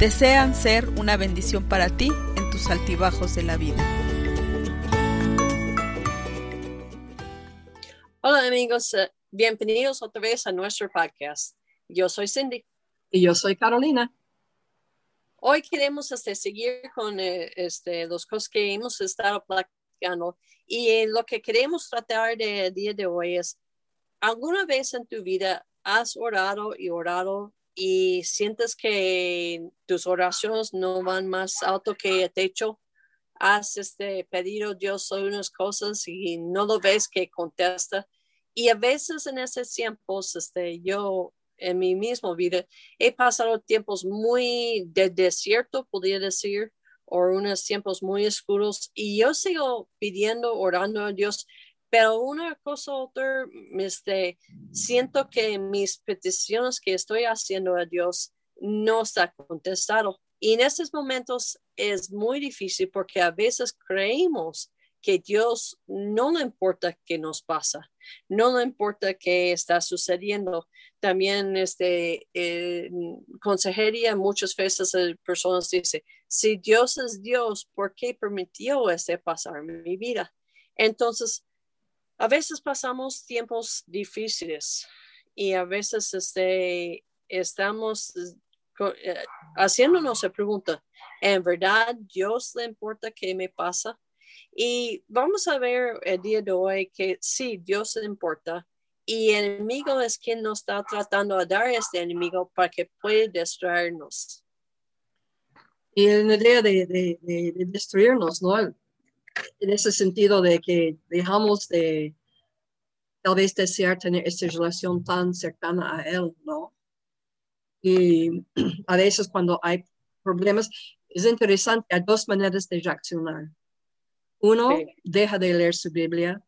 desean ser una bendición para ti en tus altibajos de la vida. Hola amigos, eh, bienvenidos otra vez a nuestro podcast. Yo soy Cindy. Y yo soy Carolina. Hoy queremos este, seguir con eh, este, los cosas que hemos estado platicando y lo que queremos tratar de día de hoy es, ¿alguna vez en tu vida has orado y orado y sientes que tus oraciones no van más alto que el techo, has este, pedido Dios unas cosas y no lo ves que contesta. Y a veces en esos tiempos, este, yo en mi misma vida he pasado tiempos muy de desierto, podría decir, o unos tiempos muy oscuros, y yo sigo pidiendo, orando a Dios, pero una cosa otra, este, siento que mis peticiones que estoy haciendo a Dios no está contestado. Y en estos momentos es muy difícil porque a veces creemos que Dios no le importa qué nos pasa, no le importa qué está sucediendo. También este, eh, consejería muchas veces personas dicen, si Dios es Dios, ¿por qué permitió este pasar en mi vida? Entonces, a veces pasamos tiempos difíciles y a veces este, estamos eh, haciéndonos la pregunta, ¿en verdad Dios le importa qué me pasa? Y vamos a ver el día de hoy que sí, Dios le importa y el enemigo es quien nos está tratando de dar este enemigo para que pueda destruirnos. Y en la idea de, de destruirnos, ¿no? En ese sentido de que dejamos de tal vez desear tener esta relación tan cercana a Él, ¿no? Y a veces cuando hay problemas, es interesante, hay dos maneras de reaccionar. Uno, deja de leer su Biblia,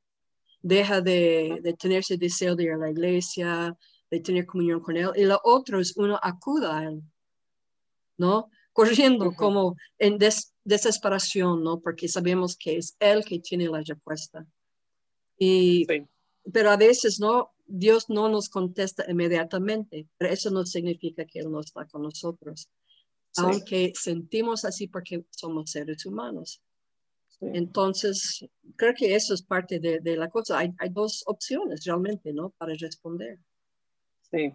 deja de, de, tener ese deseo de ir a la iglesia, de tener comunión con Él. Y lo otro es uno acuda a Él, ¿no? Corriendo como en desesperación, ¿no? Porque sabemos que es Él que tiene la respuesta. Y pero a veces no, Dios no nos contesta inmediatamente, pero eso no significa que Él no está con nosotros, aunque sentimos así porque somos seres humanos. Entonces, creo que eso es parte de, de la cosa. Hay, hay, dos opciones realmente, ¿no? Para responder. Sí.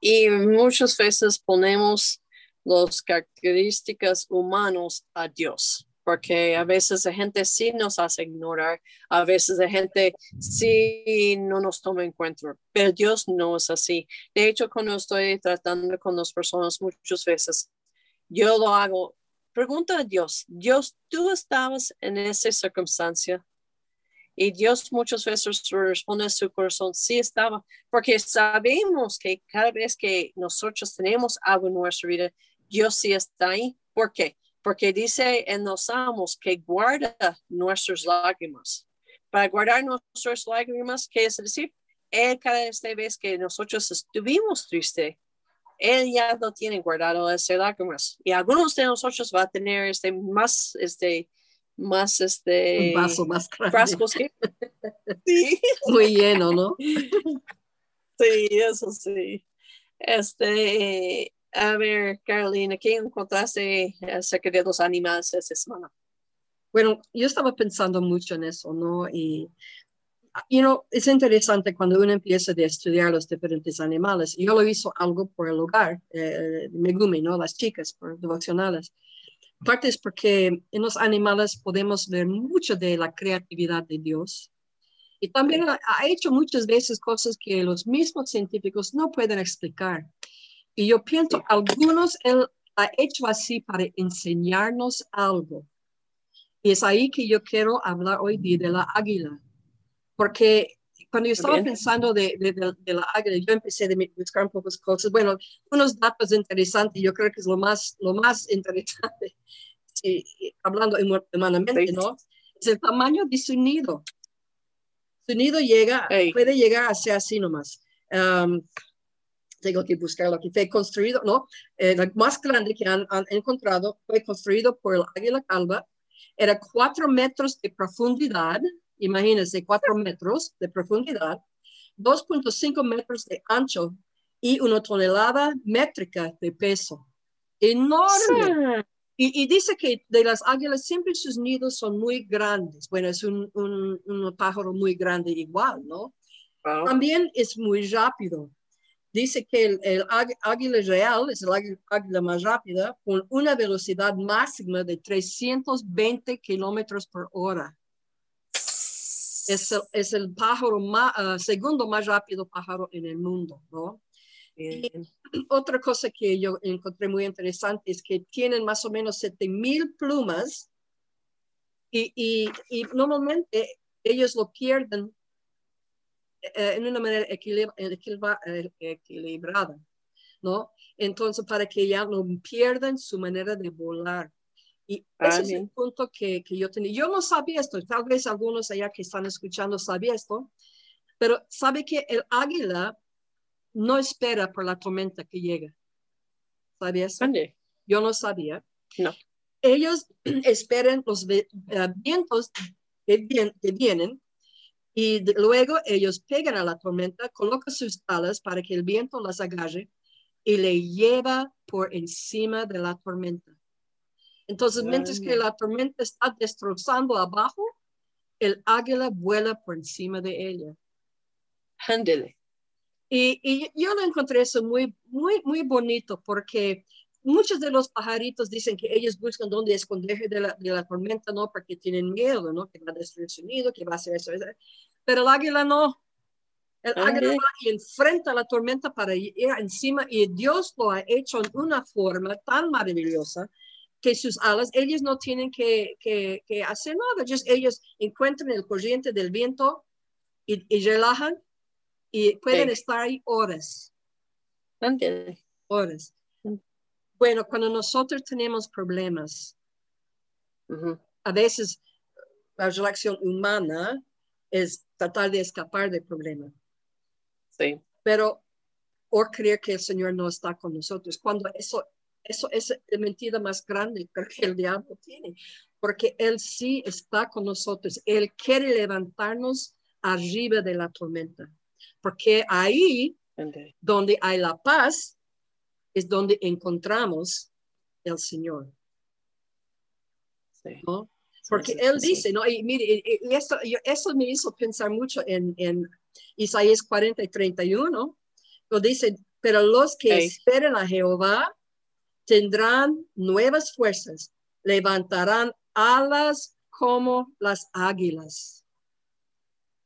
Y muchas veces ponemos las características humanos a Dios porque a veces la gente sí nos hace ignorar, a veces la gente sí no nos toma en cuenta, pero Dios no es así. De hecho, cuando estoy tratando con las personas muchas veces, yo lo hago, pregunta a Dios, Dios, tú estabas en esa circunstancia. Y Dios muchas veces responde a su corazón, sí estaba, porque sabemos que cada vez que nosotros tenemos algo en nuestra vida, Dios sí está ahí. ¿Por qué? porque dice en los salmos que guarda nuestras lágrimas. Para guardar nuestras lágrimas, ¿qué es decir? Él cada vez que nosotros estuvimos tristes, Él ya no tiene guardado esas lágrimas. Y algunos de nosotros va a tener este más, este, más, este... Un vaso más Frascos sí. Muy lleno, ¿no? sí, eso sí. Este, a ver, Carolina, ¿qué encontraste acerca de los animales esta semana? Bueno, yo estaba pensando mucho en eso, ¿no? Y, you know, es interesante cuando uno empieza a estudiar los diferentes animales. Yo lo hizo algo por el hogar, eh, Megumi, ¿no? Las chicas, por devocionales. Parte es porque en los animales podemos ver mucho de la creatividad de Dios. Y también ha hecho muchas veces cosas que los mismos científicos no pueden explicar. Y yo pienso, algunos él ha hecho así para enseñarnos algo. Y es ahí que yo quiero hablar hoy día de la águila. Porque cuando yo estaba Bien. pensando de, de, de- de la águila, yo empecé a buscar un poco cosas. Bueno, unos datos interesantes, yo creo que es lo más, lo más interesante, sí, hablando huma- humanamente. ¿no? Es el tamaño de su nido. Su nido llega, Ey. puede llegar a ser así nomás. Um, tengo que buscarlo aquí. Fue construido, ¿no? Eh, la más grande que han, han encontrado fue construido por el águila calva. Era cuatro metros de profundidad. Imagínense, cuatro metros de profundidad, 2.5 metros de ancho y una tonelada métrica de peso. Enorme. Y, y dice que de las águilas siempre sus nidos son muy grandes. Bueno, es un, un, un pájaro muy grande igual, ¿no? Wow. También es muy rápido. Dice que el, el águ- águila real es el águ- águila más rápida con una velocidad máxima de 320 kilómetros por hora. Es el, es el pájaro más, ah, segundo más rápido pájaro en el mundo, ¿no? Bien. Otra cosa que yo encontré muy interesante es que tienen más o menos 7000 plumas y, y, y normalmente ellos lo pierden eh, en una manera equilib- equilibra- eh, equilibrada, ¿no? Entonces, para que ya no pierdan su manera de volar. Y Ah, ese es el punto que, que yo tenía. Yo no sabía esto, tal vez algunos allá que están escuchando sabían esto, pero sabe que el águila no espera por la tormenta que llega. ¿Sabía eso? Ande. Yo no sabía. No. Ellos esperan los eh, vientos que, vien- que vienen y de- luego ellos pegan a la tormenta, colocan sus alas para que el viento las agarre y le lleva por encima de la tormenta. Entonces, mientras que la tormenta está destrozando abajo, el águila vuela por encima de ella. Ándele. Y, y yo lo encontré eso muy, muy, muy bonito porque muchos de los pajaritos dicen que ellos buscan dónde esconderse de la, de la tormenta, ¿no? Porque tienen miedo, ¿no? Que va a destruir su nido, que va a hacer eso. eso. Pero el águila no. El águila va y enfrenta la tormenta para ir encima y Dios lo ha hecho en una forma tan maravillosa que sus alas, ellos no tienen que, que, que hacer nada, just ellos encuentran el corriente del viento y, y relajan y pueden estar ahí horas, Ándele. horas. Bueno, cuando nosotros tenemos problemas, Ujú. a veces la reacción humana es tratar de escapar del problema, Sí. pero o creer que el Señor no está con nosotros, cuando eso, eso es la mentira más grande que el diablo tiene, porque Él sí está con nosotros, Él quiere levantarnos arriba de la tormenta, porque ahí Ándele. donde hay la paz, es donde encontramos el Señor, Sí. ¿no? Porque Él dice, ¿no? Y mire, y- y eso, yo- eso me hizo pensar mucho en, en Isaías 40 y 31, lo dice, pero los que esperen a Jehová tendrán nuevas fuerzas, levantarán alas como las águilas.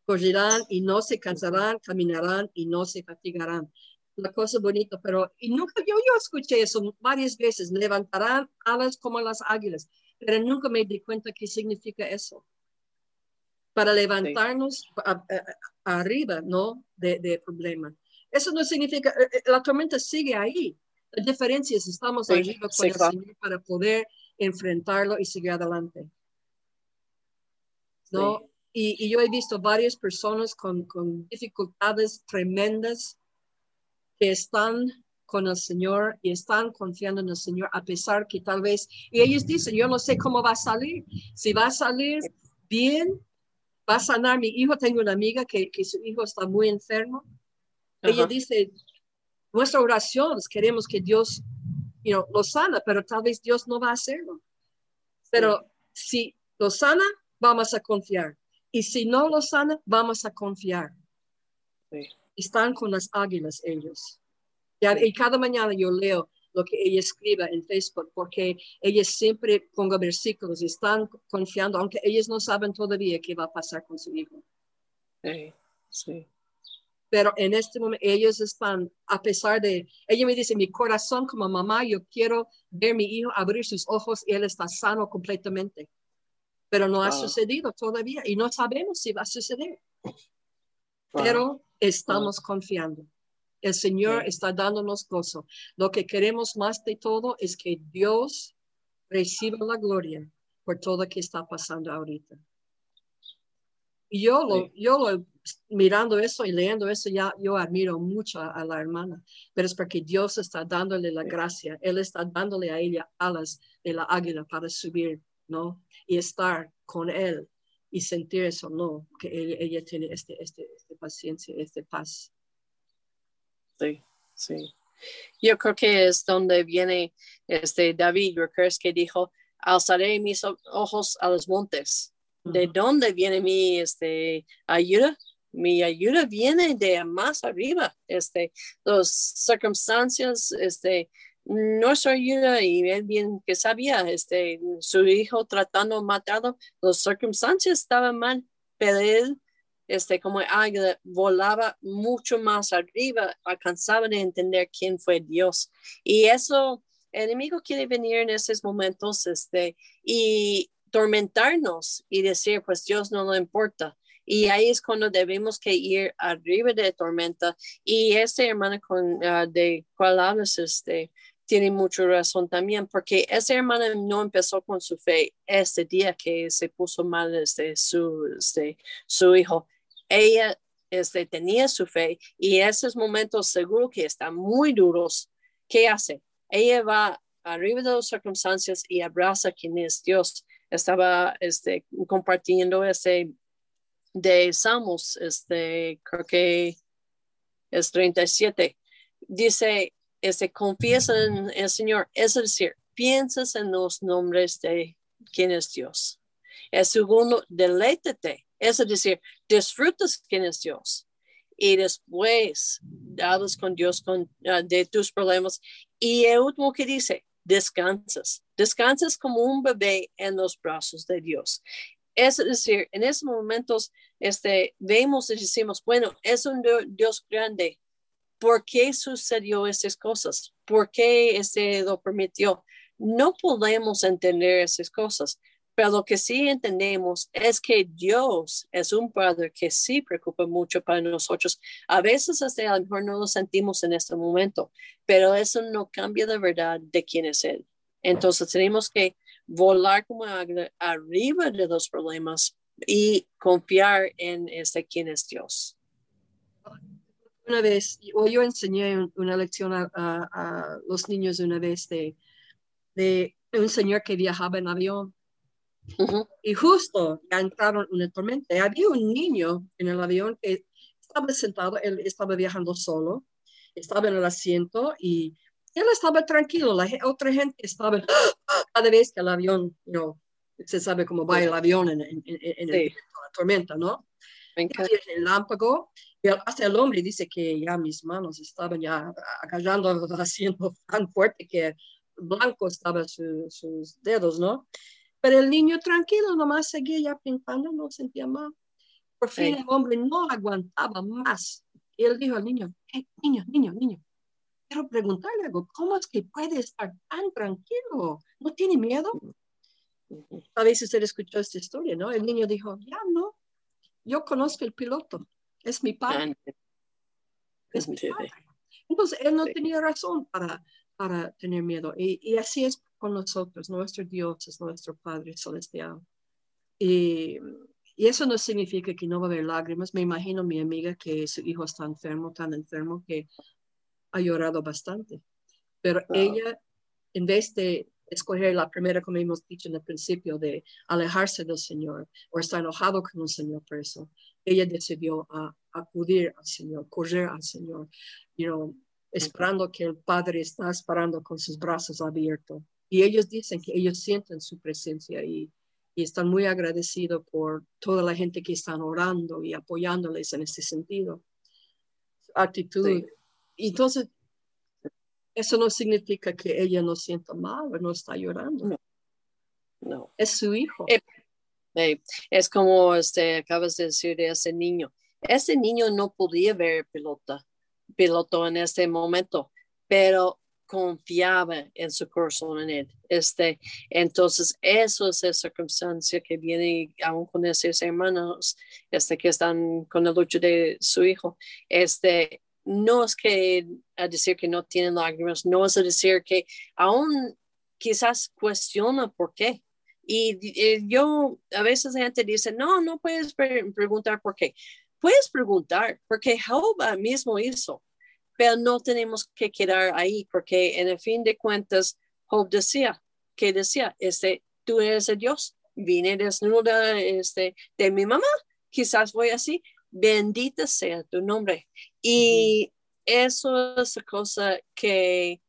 Correrán y no se cansarán, caminarán y no se fatigarán. Una cosa bonita, pero y nunca yo, yo escuché eso varias veces, levantarán alas como las águilas, pero nunca me di cuenta qué significa eso. Para levantarnos a- a- arriba, ¿no? De, de problema. Eso no significa, eh, eh, la tormenta sigue ahí. La diferencia es estamos Sí, arriba con sí, el claro. Señor para poder enfrentarlo y seguir adelante. ¿no? Y, y yo he visto varias personas con, con dificultades tremendas que están con el Señor y están confiando en el Señor a pesar que tal vez, y ellos dicen, yo no sé cómo va a salir, si va a salir bien, va a sanar mi hijo, tengo una amiga que, que su hijo está muy enfermo, ella Ajá. dice, nuestra oración es queremos que Dios you know, lo sana, pero tal vez Dios no va a hacerlo. Pero si lo sana, vamos a confiar. Y si no lo sana, vamos a confiar. Sí. Están con las águilas ellos. Y cada mañana yo leo lo que ella escribe en Facebook, porque ella siempre ponga versículos y están confiando, aunque ellos no saben todavía qué va a pasar con su hijo. Sí. Sí. pero en este momento ellos están, a pesar de, ella me dice, mi corazón como mamá, yo quiero ver mi hijo abrir sus ojos y él está sano completamente, pero no ha sucedido todavía y no sabemos si va a suceder. Wow. pero estamos confiando. El Señor está dándonos gozo. Lo que queremos más de todo es que Dios reciba la gloria por todo lo que está pasando ahorita. Y yo, lo, yo lo- mirando eso y leyendo eso, ya yo admiro mucho a, a la hermana, pero es porque Dios está dándole la gracia. Él está dándole a ella alas de la águila para subir, ¿no? Y estar con Él y sentir eso, ¿no? Que ella, ella tiene este, este, este paciencia, este paz. Sí, sí. Yo creo que es donde viene este David, ¿recuerdas que dijo, alzaré mis ojos a los montes? ¿De dónde viene mi este, ayuda? Mi ayuda viene de más arriba. Este, las circunstancias, este, nuestra ayuda y él bien que sabía, este, su hijo tratando de matarlo, las circunstancias estaban mal, pero él este, como águila, volaba mucho más arriba, alcanzaba a entender quién fue Dios. Y eso, el enemigo quiere venir en esos momentos este, y tormentarnos y decir, pues Dios no le importa. Y ahí es cuando debemos que ir arriba de tormenta. Y este hermano con, ah, de cual hablas, este, tiene mucha razón también, porque esa hermana no empezó con su fe este día que se puso mal este, su, este, su hijo. Ella este, tenía su fe y esos momentos seguro que están muy duros. ¿Qué hace? Ella va arriba de las circunstancias y abraza a quien es Dios. Estaba este, compartiendo ese de Salmos, este, creo que es 37. Dice, este, confiesa en el Señor, es decir, piensas en los nombres de quién es Dios. El segundo, deleítate, es decir, disfrutas quién es Dios. Y después, hablas con Dios uh, de tus problemas. Y el último que dice, descansas. Descansas como un bebé en los brazos de Dios. Es decir, en esos momentos este, vemos y decimos, bueno, es un Dios grande. ¿Por qué sucedió esas cosas? ¿Por qué este lo permitió? No podemos entender esas cosas, pero lo que sí entendemos es que Dios es un Padre que sí preocupa mucho para nosotros. A veces hasta a lo mejor no lo sentimos en este momento, pero eso no cambia la verdad de quién es Él. Entonces tenemos que volar como arriba de los problemas y confiar en este quién es Dios. Una vez, o yo enseñé una lección a, a, a los niños una vez de, de un señor que viajaba en avión Uh -huh. y justo ya entraron en una tormenta. Había un niño en el avión que estaba sentado, él estaba viajando solo, estaba en el asiento y él estaba tranquilo, la otra gente estaba cada vez que el avión, know, se sabe cómo va el avión en, en, en, en sí. el, la tormenta, ¿no? El lámpago, y hasta el hombre dice que ya mis manos estaban ya agarrando el asiento tan fuerte que blanco estaban su, sus dedos, ¿no? Pero el niño tranquilo nomás seguía ya pintando, no sentía mal. Por fin sí. el hombre no aguantaba más. Y él dijo al niño, hey, niño, niño, niño, quiero preguntarle algo, ¿cómo es que puede estar tan tranquilo? ¿No tiene miedo? A veces usted escuchó esta historia, ¿no? El niño dijo, ya no, yo conozco el piloto, es mi padre. Es mi padre. Entonces, él no sí. tenía razón para, para tener miedo. Y, y, así es con nosotros. Nuestro Dios es nuestro Padre Celestial. Y, y, eso no significa que no va a haber lágrimas. Me imagino mi amiga que su hijo está enfermo, tan enfermo que ha llorado bastante. Pero wow. ella, en vez de escoger la primera, como hemos dicho en el principio, de alejarse del Señor o estar enojado con el Señor por eso, ella decidió a, acudir al Señor, correr al Señor, you know, esperando que el Padre está esperando con sus brazos abiertos. Y ellos dicen que ellos sienten su presencia y, y están muy agradecidos por toda la gente que están orando y apoyándoles en este sentido. Actitud. Sí. Entonces, eso no significa que ella no sienta mal o no está llorando. No. no. Es su hijo. Eh, eh, es como este, acabas de decir de ese niño. Ese niño no podía ver pelota, piloto en este momento, pero confiaba en su corazón en él. Este, entonces, eso es la circunstancia que viene aún con esos hermanos este, que están con la lucha de su hijo. Este, no es que a decir que no tienen lágrimas, no es a decir que aún quizás cuestiona por qué. Y, yo, a veces la gente dice, no, no puedes preguntar por qué. Puedes preguntar, porque Jehová mismo hizo, pero no tenemos que quedar ahí, porque en el fin de cuentas, Job decía, que decía, este, tú eres el Dios, vine desnuda este, de mi mamá, quizás voy así, bendita sea tu nombre. Y eso es la cosa que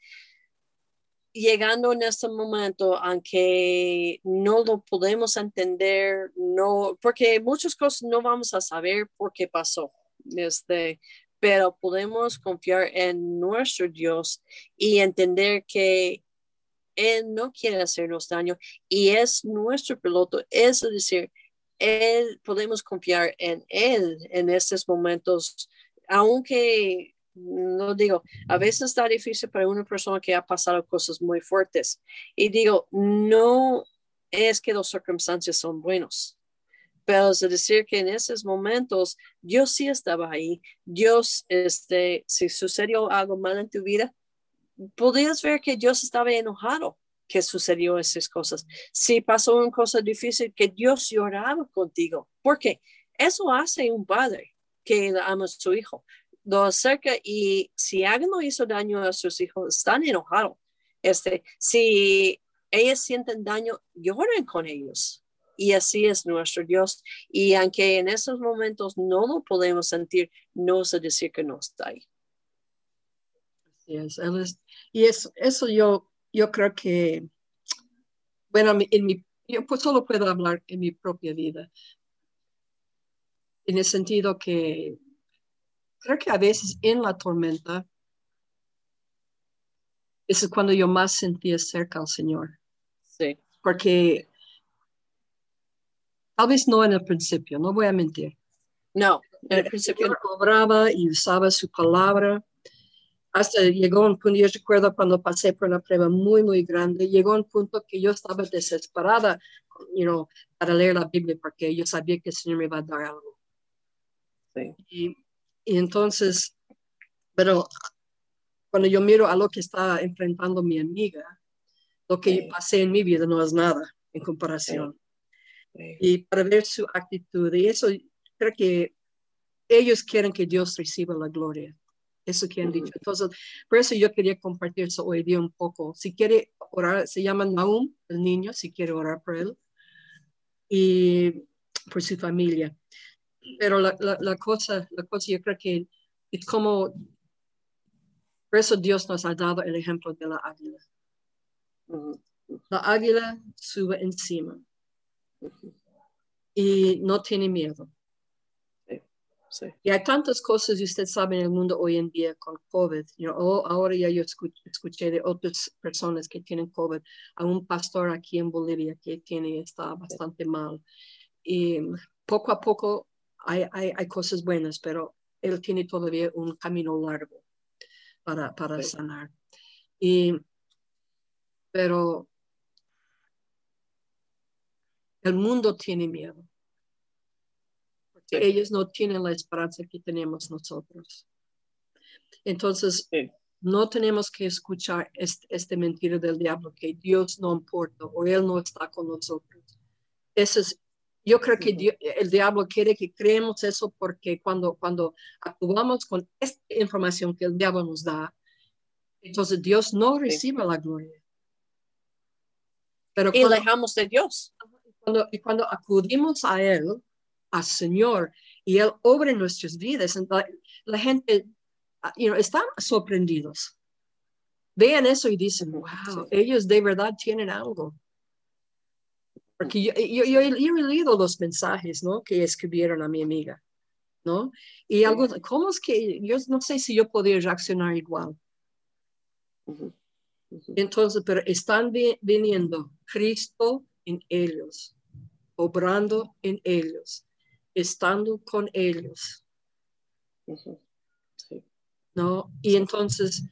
llegando en este momento, aunque no lo podemos entender, no, porque muchas cosas no vamos a saber por qué pasó, este, pero podemos confiar en nuestro Dios y entender que Él no quiere hacernos daño y es nuestro piloto, es decir, él, podemos confiar en Él en estos momentos, aunque no digo, a veces está difícil para una persona que ha pasado cosas muy fuertes. Y digo, no es que las circunstancias son buenos, pero es decir que en esos momentos Dios sí estaba ahí. Dios, este, si sucedió algo mal en tu vida, podías ver que Dios estaba enojado que sucedió esas cosas. Si pasó una cosa difícil, que Dios lloraba contigo. porque Eso hace un padre que ama a su hijo lo acerca y si alguien no hizo daño a sus hijos, están enojados. Este, si ellos sienten daño, lloren con ellos. Y así es nuestro Dios. Y aunque en esos momentos no lo podemos sentir, no se decir que no está ahí. y eso, eso yo, yo creo que, bueno, en mi, yo pues solo puedo hablar en mi propia vida. En el sentido que creo que a veces en la tormenta es cuando yo más sentía cerca al Señor. Sí. Porque tal vez no en el principio, no voy a mentir. No, en el principio. Yo obraba y usaba su palabra. Hasta llegó un punto, yo recuerdo cuando pasé por una prueba muy, muy grande, llegó un punto que yo estaba desesperada you know, para leer la Biblia porque yo sabía que el Señor me iba a dar algo. Sí. Y y entonces, pero cuando yo miro a lo que está enfrentando mi amiga, lo que pasé en mi vida no es nada en comparación. Y para ver su actitud, y eso creo que ellos quieren que Dios reciba la gloria. Eso que han dicho. Entonces, por eso yo quería compartir eso hoy día un poco. Si quiere orar, se llama Naum, el niño, si quiere orar por él y por su familia. Pero la, la, cosa, la cosa yo creo que es como, por eso Dios nos ha dado el ejemplo de la águila. La águila sube encima y no tiene miedo. Y hay tantas cosas, usted sabe, en el mundo hoy en día con COVID. Oh, ahora ya yo escuché, de otras personas que tienen COVID. A un pastor aquí en Bolivia que tiene, está bastante mal. Y poco a poco hay, hay, cosas buenas, pero él tiene todavía un camino largo para, para sanar. Y, pero el mundo tiene miedo. Porque ellos no tienen la esperanza que tenemos nosotros. Entonces, no tenemos que escuchar este, este, mentira del diablo que Dios no importa o Él no está con nosotros. Ese es yo creo que el diablo quiere que creemos eso porque cuando, cuando actuamos con esta información que el diablo nos da, entonces Dios no recibe la gloria. Pero y alejamos de Dios. Cuando, y cuando acudimos a Él, al Señor, y Él obra en nuestras vidas, la, gente ah, you están sorprendidos. Vean eso y dicen, wow, ellos de verdad tienen algo. Porque yo, yo, he leído los mensajes, ¿no? Que escribieron a mi amiga, ¿no? Y algo, ¿cómo es que yo no sé si yo podría reaccionar igual? Entonces, pero están viniendo Cristo en ellos, obrando en ellos, estando con ellos. ¿No? Y entonces,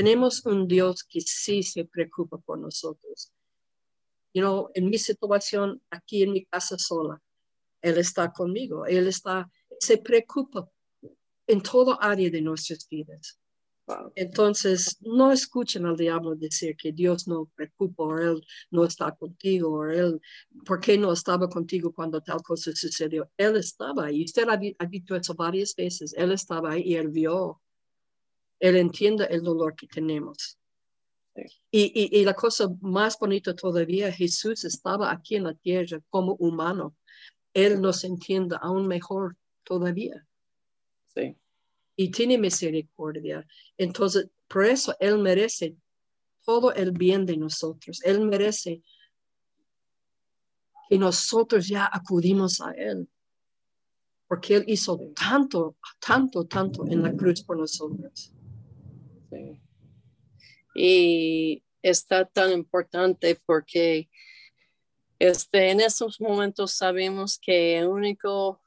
Tenemos un Dios que sí se preocupa por nosotros. You know, en mi situación aquí en mi casa sola, Él está conmigo. Él está, se preocupa en todo área de nuestras vidas. Entonces, no escuchen al diablo decir que Dios no preocupa o Él no está contigo o Él, ¿por qué no estaba contigo cuando tal cosa sucedió? Él estaba ahí. Usted ha, ha visto eso varias veces. Él estaba ahí y Él vio. Él entiende el dolor que tenemos. Y, y, la cosa más bonita todavía, Jesús estaba aquí en la tierra como humano. Él nos entiende aún mejor todavía. Sí y tiene misericordia. Entonces, por eso Él merece todo el bien de nosotros. Él merece que nosotros ya acudimos a Él. Porque Él hizo tanto, tanto, tanto en la cruz por nosotros. Sí. Y está tan importante porque este, en estos momentos sabemos que el único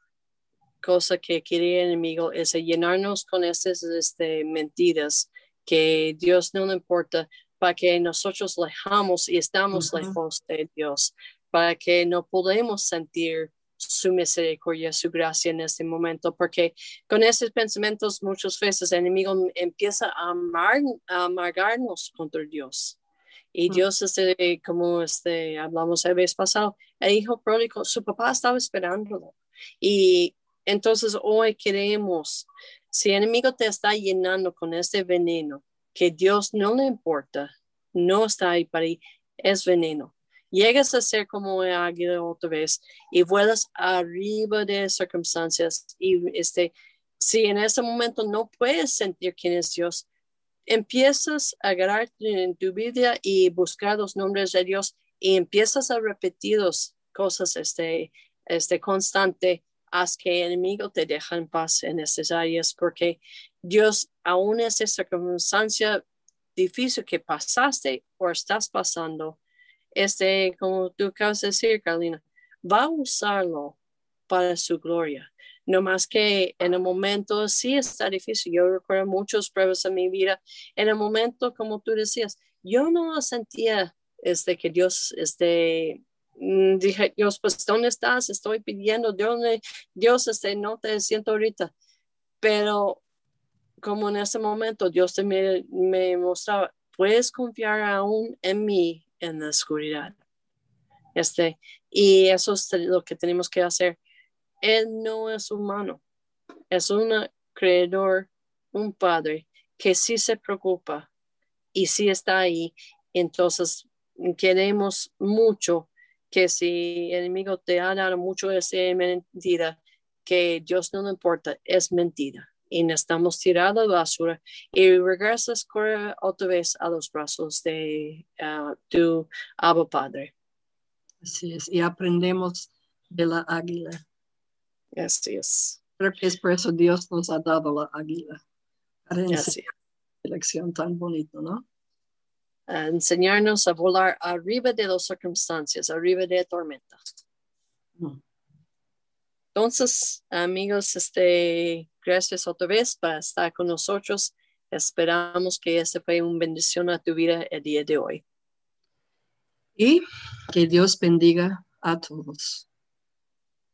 cosa que quiere el enemigo es llenarnos con estas este, mentiras que Dios no le importa para que nosotros lejamos y estamos lejos de Dios, para que no podemos sentir su misericordia, su gracia en este momento, porque con esos pensamientos muchas veces el enemigo empieza a, amar, a amargarnos contra Dios. Y Dios, este, como este, hablamos el vez pasado, el hijo pródigo, su papá estaba esperándolo. Y entonces hoy queremos, si el enemigo te está llenando con este veneno, que Dios no le importa, no está ahí para ahí, es veneno. Llegas a ser como el águila otra vez y vuelas arriba de circunstancias y este, si en este momento no puedes sentir quién es Dios, empiezas a agarrarte en tu vida y buscar los nombres de Dios y empiezas a repetir cosas este, este constante haz que el enemigo te deje en paz en estas áreas, porque Dios, aún en esta circunstancia difícil que pasaste o estás pasando, este, como tú acabas de decir, Carolina, va a usarlo para su gloria. No más que en el momento sí está difícil. Yo recuerdo muchos pruebas en mi vida. En el momento, como tú decías, yo no sentía este, que Dios este, Mm, dije, Dios, pues, ¿dónde estás? Estoy pidiendo, ¿dónde? Dios, este, no te siento ahorita. Pero como en ese momento Dios te me, me mostraba, puedes confiar aún en mí en la oscuridad. Este, y eso es lo que tenemos que hacer. Él no es humano, es un creador, un padre que sí se preocupa y sí está ahí. Entonces, queremos mucho que si el enemigo te ha dado mucho esa mentira, que Dios no le importa, es mentira. Y estamos tirando basura y regresas otra vez a los brazos de ah, tu Abba Padre. Así es, y aprendemos de la águila. Así es. Creo que es por eso Dios nos ha dado la águila. Para lección tan bonito, ¿no? enseñarnos a volar arriba de las circunstancias, arriba de tormenta. Mm. Entonces, amigos, este, gracias otra vez por estar con nosotros. Esperamos que este fue una bendición a tu vida el día de hoy. Y que Dios bendiga a todos.